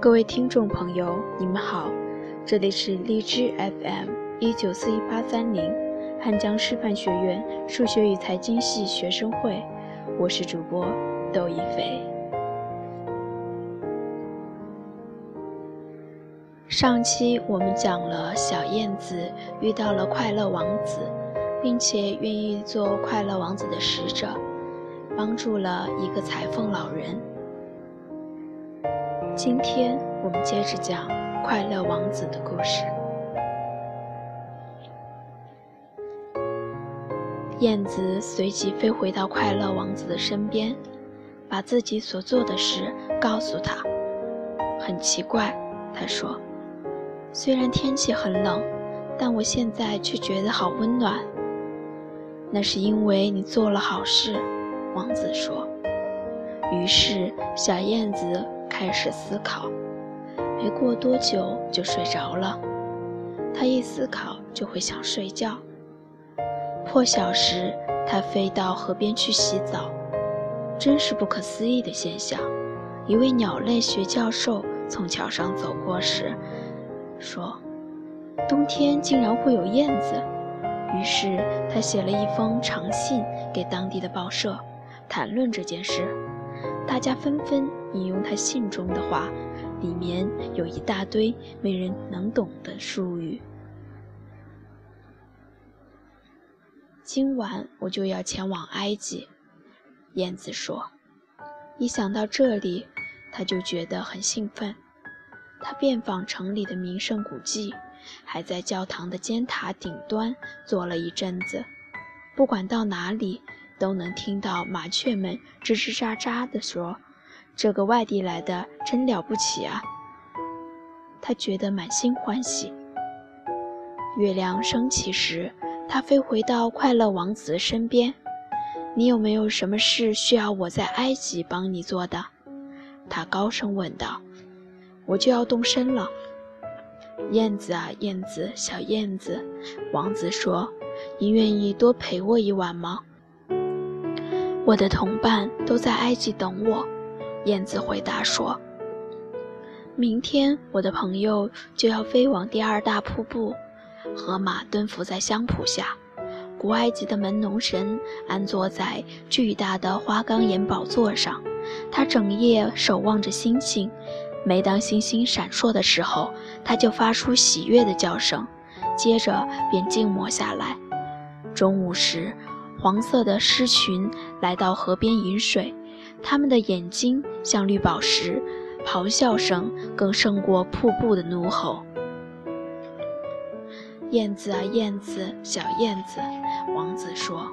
各位听众朋友，你们好，这里是荔枝 FM 一九四一八三零，汉江师范学院数学与财经系学生会，我是主播窦一飞。上期我们讲了小燕子遇到了快乐王子，并且愿意做快乐王子的使者，帮助了一个裁缝老人。今天我们接着讲快乐王子的故事。燕子随即飞回到快乐王子的身边，把自己所做的事告诉他。很奇怪，他说：“虽然天气很冷，但我现在却觉得好温暖。”那是因为你做了好事，王子说。于是小燕子。开始思考，没过多久就睡着了。他一思考就会想睡觉。破晓时，他飞到河边去洗澡。真是不可思议的现象！一位鸟类学教授从桥上走过时说：“冬天竟然会有燕子。”于是他写了一封长信给当地的报社，谈论这件事。大家纷纷引用他信中的话，里面有一大堆没人能懂的术语。今晚我就要前往埃及，燕子说。一想到这里，他就觉得很兴奋。他遍访城里的名胜古迹，还在教堂的尖塔顶端坐了一阵子。不管到哪里。都能听到麻雀们吱吱喳喳地说：“这个外地来的真了不起啊！”他觉得满心欢喜。月亮升起时，他飞回到快乐王子身边。“你有没有什么事需要我在埃及帮你做的？”他高声问道。“我就要动身了。”燕子啊，燕子，小燕子，王子说：“你愿意多陪我一晚吗？”我的同伴都在埃及等我，燕子回答说：“明天我的朋友就要飞往第二大瀑布。”河马蹲伏在香蒲下，古埃及的门农神安坐在巨大的花岗岩宝座上，他整夜守望着星星。每当星星闪烁的时候，他就发出喜悦的叫声，接着便静默下来。中午时。黄色的狮群来到河边饮水，他们的眼睛像绿宝石，咆哮声更胜过瀑布的怒吼。燕子啊，燕子，小燕子，王子说：“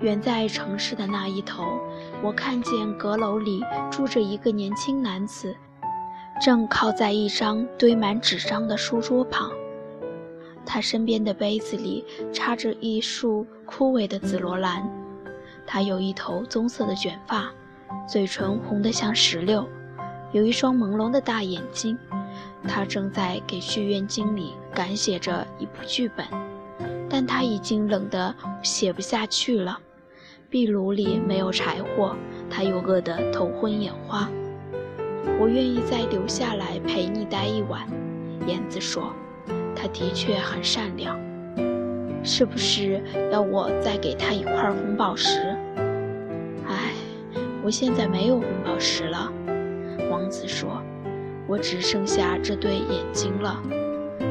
远在城市的那一头，我看见阁楼里住着一个年轻男子，正靠在一张堆满纸张的书桌旁。”他身边的杯子里插着一束枯萎的紫罗兰，他有一头棕色的卷发，嘴唇红得像石榴，有一双朦胧的大眼睛。他正在给剧院经理赶写着一部剧本，但他已经冷得写不下去了。壁炉里没有柴火，他又饿得头昏眼花。我愿意再留下来陪你待一晚，燕子说。他的确很善良，是不是要我再给他一块红宝石？我现在没有红宝石了。王子说：“我只剩下这对眼睛了。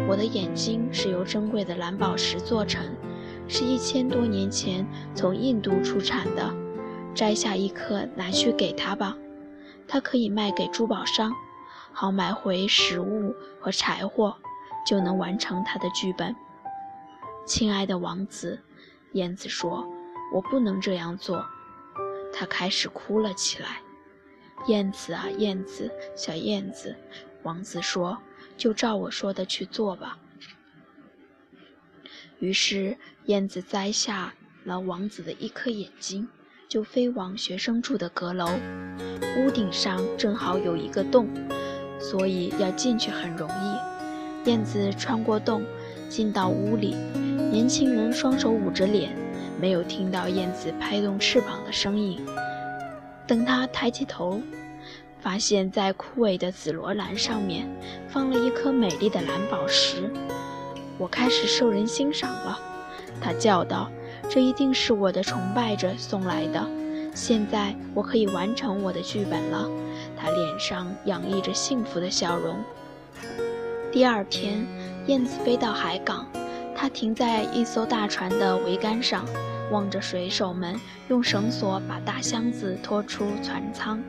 我的眼睛是由珍贵的蓝宝石做成，是一千多年前从印度出产的。摘下一颗拿去给他吧，他可以卖给珠宝商，好买回食物和柴火。”就能完成他的剧本。亲爱的王子，燕子说：“我不能这样做。”他开始哭了起来。燕子啊，燕子，小燕子，王子说：“就照我说的去做吧。”于是，燕子摘下了王子的一颗眼睛，就飞往学生住的阁楼。屋顶上正好有一个洞，所以要进去很容易。燕子穿过洞，进到屋里。年轻人双手捂着脸，没有听到燕子拍动翅膀的声音。等他抬起头，发现，在枯萎的紫罗兰上面放了一颗美丽的蓝宝石。我开始受人欣赏了，他叫道：“这一定是我的崇拜者送来的。现在我可以完成我的剧本了。”他脸上洋溢着幸福的笑容。第二天，燕子飞到海港，它停在一艘大船的桅杆上。望着水手们用绳索把大箱子拖出船舱，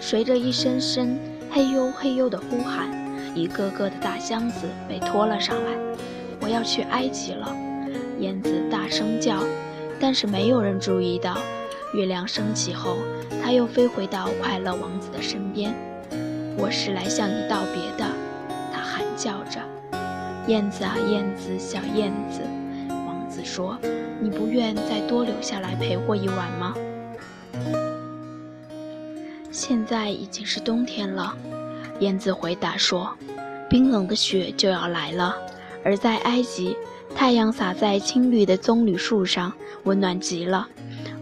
随着一声声“嘿呦嘿呦”的呼喊，一个个的大箱子被拖了上来。我要去埃及了，燕子大声叫。但是没有人注意到，月亮升起后，它又飞回到快乐王子的身边。我是来向你道别的，它喊叫着。燕子啊，燕子，小燕子，王子说。你不愿再多留下来陪我一晚吗？现在已经是冬天了，燕子回答说：“冰冷的雪就要来了。”而在埃及，太阳洒在青绿的棕榈树上，温暖极了。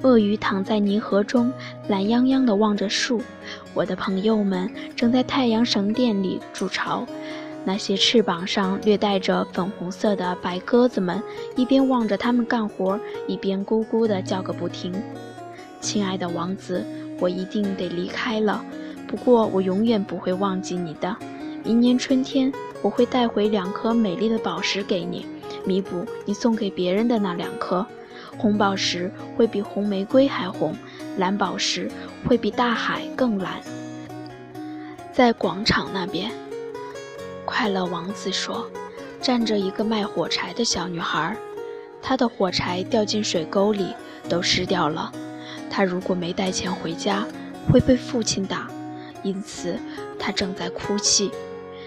鳄鱼躺在泥河中，懒洋洋地望着树。我的朋友们正在太阳神殿里筑巢。那些翅膀上略带着粉红色的白鸽子们，一边望着他们干活，一边咕咕地叫个不停。亲爱的王子，我一定得离开了，不过我永远不会忘记你的。明年春天，我会带回两颗美丽的宝石给你，弥补你送给别人的那两颗。红宝石会比红玫瑰还红，蓝宝石会比大海更蓝。在广场那边。快乐王子说：“站着一个卖火柴的小女孩，她的火柴掉进水沟里，都湿掉了。她如果没带钱回家，会被父亲打，因此她正在哭泣。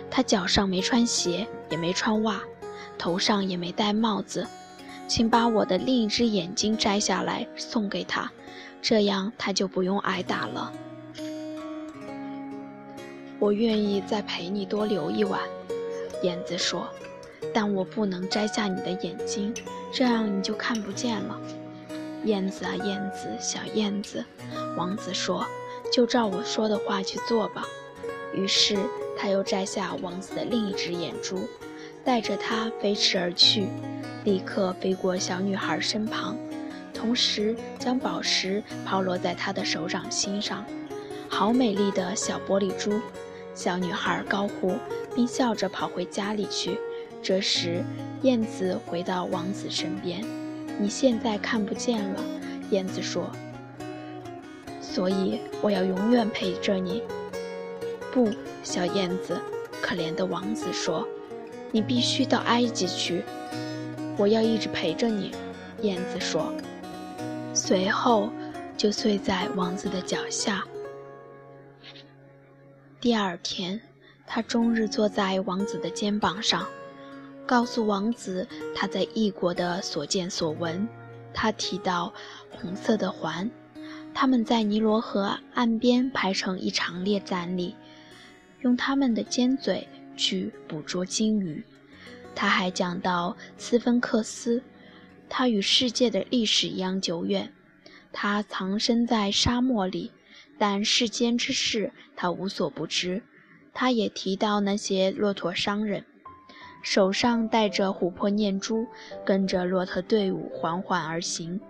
她脚上没穿鞋，也没穿袜，头上也没戴帽子。请把我的另一只眼睛摘下来送给她，这样她就不用挨打了。我愿意再陪你多留一晚。”燕子说：“但我不能摘下你的眼睛，这样你就看不见了。”燕子啊，燕子，小燕子，王子说：“就照我说的话去做吧。”于是他又摘下王子的另一只眼珠，带着它飞驰而去，立刻飞过小女孩身旁，同时将宝石抛落在她的手掌心上。好美丽的小玻璃珠！小女孩高呼。并笑着跑回家里去。这时，燕子回到王子身边。“你现在看不见了。”燕子说，“所以我要永远陪着你。”“不，小燕子。”可怜的王子说，“你必须到埃及去。”“我要一直陪着你。”燕子说。随后，就睡在王子的脚下。第二天。他终日坐在王子的肩膀上，告诉王子他在异国的所见所闻。他提到红色的环，他们在尼罗河岸边排成一长列站立，用他们的尖嘴去捕捉鲸鱼。他还讲到斯芬克斯，它与世界的历史一样久远。它藏身在沙漠里，但世间之事他无所不知。他也提到那些骆驼商人，手上戴着琥珀念珠，跟着骆驼队伍缓缓而行。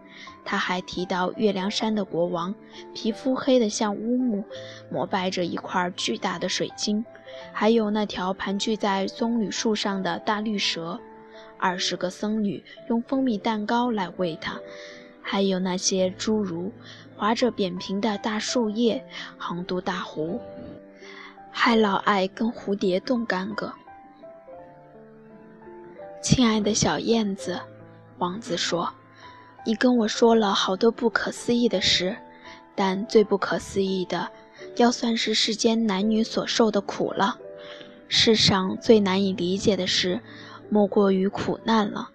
他还提到月亮山的国王，皮肤黑得像乌木，膜拜着一块巨大的水晶，还有那条盘踞在棕榈树上的大绿蛇。二十个僧侣用蜂蜜蛋糕来喂它，还有那些侏儒，划着扁平的大树叶，横渡大湖。还老爱跟蝴蝶动干戈。亲爱的小燕子，王子说：“你跟我说了好多不可思议的事，但最不可思议的，要算是世间男女所受的苦了。世上最难以理解的事，莫过于苦难了。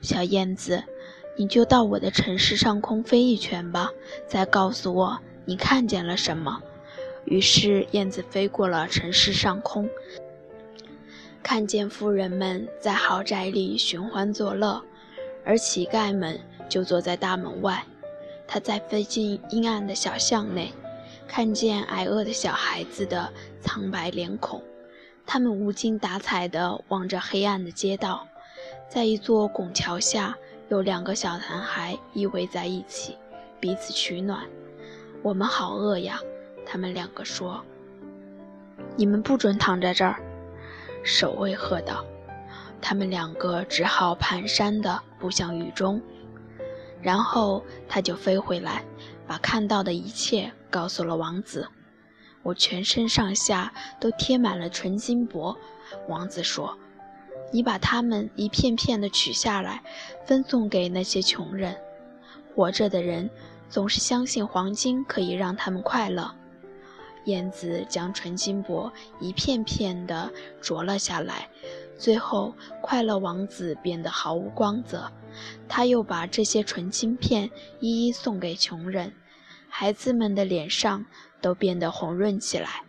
小燕子，你就到我的城市上空飞一圈吧，再告诉我你看见了什么。”于是，燕子飞过了城市上空，看见富人们在豪宅里寻欢作乐，而乞丐们就坐在大门外。它再飞进阴暗的小巷内，看见挨饿的小孩子的苍白脸孔，他们无精打采地望着黑暗的街道。在一座拱桥下，有两个小男孩依偎在一起，彼此取暖。我们好饿呀，他们两个说。你们不准躺在这儿，守卫喝道。他们两个只好蹒跚地步向雨中，然后他就飞回来，把看到的一切告诉了王子。我全身上下都贴满了纯金箔，王子说：“你把它们一片片的取下来，分送给那些穷人。活着的人总是相信黄金可以让他们快乐。”燕子将纯金箔一片片地啄了下来。最后，快乐王子变得毫无光泽。他又把这些纯金片一一送给穷人，孩子们的脸上都变得红润起来。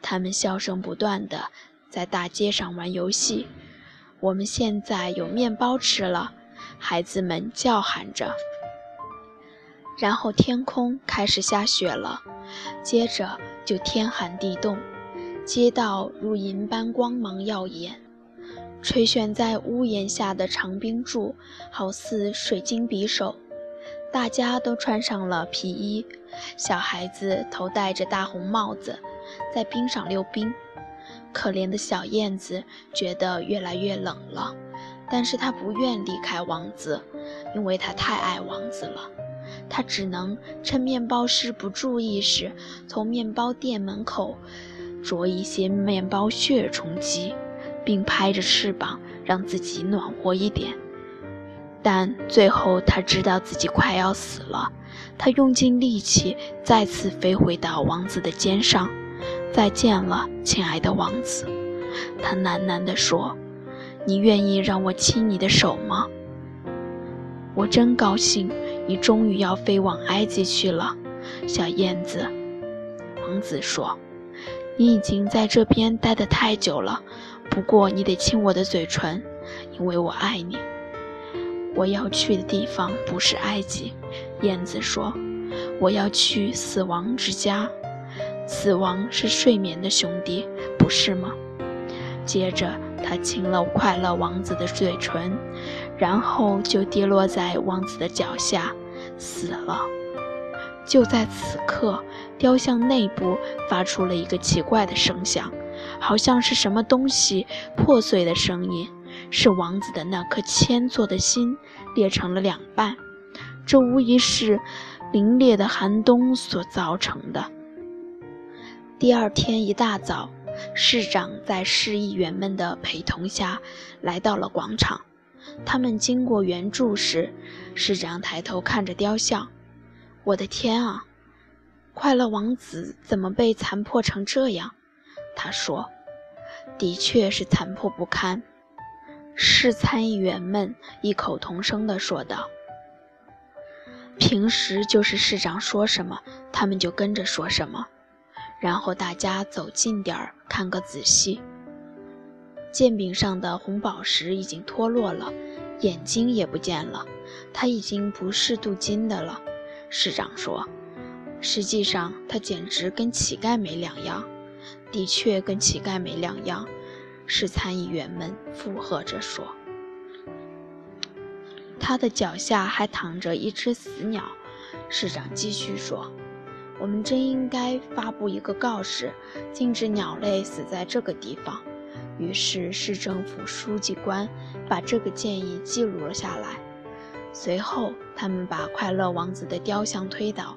他们笑声不断地在大街上玩游戏。我们现在有面包吃了，孩子们叫喊着。然后天空开始下雪了，接着就天寒地冻，街道如银般光芒耀眼。垂悬在屋檐下的长冰柱，好似水晶匕首。大家都穿上了皮衣，小孩子头戴着大红帽子，在冰上溜冰。可怜的小燕子觉得越来越冷了，但是她不愿离开王子，因为她太爱王子了。他只能趁面包师不注意时，从面包店门口啄一些面包屑充饥。并拍着翅膀让自己暖和一点，但最后他知道自己快要死了。他用尽力气再次飞回到王子的肩上。再见了，亲爱的王子，他喃喃地说：“你愿意让我亲你的手吗？”我真高兴，你终于要飞往埃及去了，小燕子。王子说：“你已经在这边待得太久了。”不过你得亲我的嘴唇，因为我爱你。我要去的地方不是埃及，燕子说，我要去死亡之家。死亡是睡眠的兄弟，不是吗？接着他亲了快乐王子的嘴唇，然后就跌落在王子的脚下，死了。就在此刻，雕像内部发出了一个奇怪的声响。好像是什么东西破碎的声音，是王子的那颗铅做的心裂成了两半。这无疑是凛冽的寒冬所造成的。第二天一大早，市长在市议员们的陪同下来到了广场。他们经过圆柱时，市长抬头看着雕像。我的天啊！快乐王子怎么被残破成这样？他说：“的确是残破不堪。”市参议员们异口同声地说道：“平时就是市长说什么，他们就跟着说什么。”然后大家走近点儿看个仔细。剑柄上的红宝石已经脱落了，眼睛也不见了，它已经不是镀金的了。市长说：“实际上，它简直跟乞丐没两样。”的确跟乞丐没两样，是参议员们附和着说。他的脚下还躺着一只死鸟。市长继续说：“我们真应该发布一个告示，禁止鸟类死在这个地方。”于是市政府书记官把这个建议记录了下来。随后，他们把快乐王子的雕像推倒，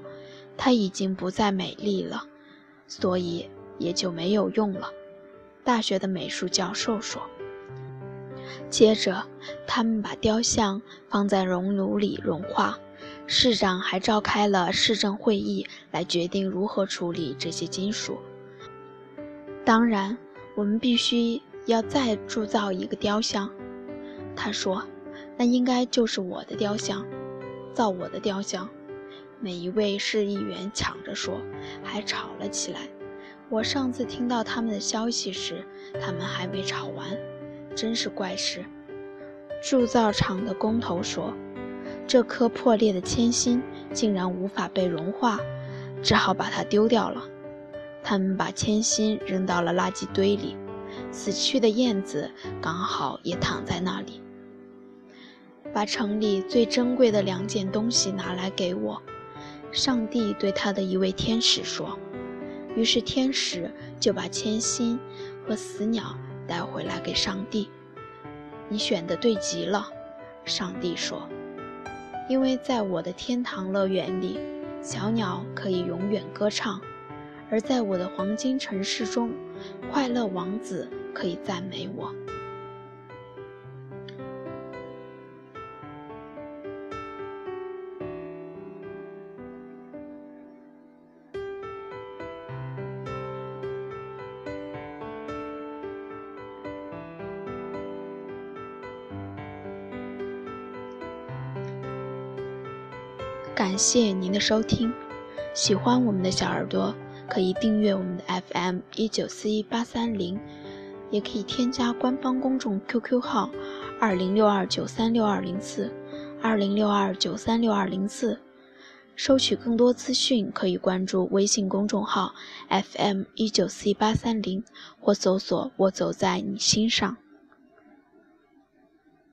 它已经不再美丽了，所以。也就没有用了，大学的美术教授说。接着，他们把雕像放在熔炉里融化。市长还召开了市政会议，来决定如何处理这些金属。当然，我们必须要再铸造一个雕像，他说。那应该就是我的雕像，造我的雕像。每一位市议员抢着说，还吵了起来。我上次听到他们的消息时，他们还没吵完，真是怪事。铸造厂的工头说：“这颗破裂的铅心竟然无法被融化，只好把它丢掉了。他们把铅心扔到了垃圾堆里，死去的燕子刚好也躺在那里。把城里最珍贵的两件东西拿来给我，上帝对他的一位天使说。于是天使就把铅心和死鸟带回来给上帝。你选的对极了，上帝说，因为在我的天堂乐园里，小鸟可以永远歌唱；而在我的黄金城市中，快乐王子可以赞美我。感谢您的收听，喜欢我们的小耳朵可以订阅我们的 FM 一九四一八三零，也可以添加官方公众 QQ 号二零六二九三六二零四二零六二九三六二零四，收取更多资讯可以关注微信公众号 FM 一九四一八三零或搜索“我走在你心上”。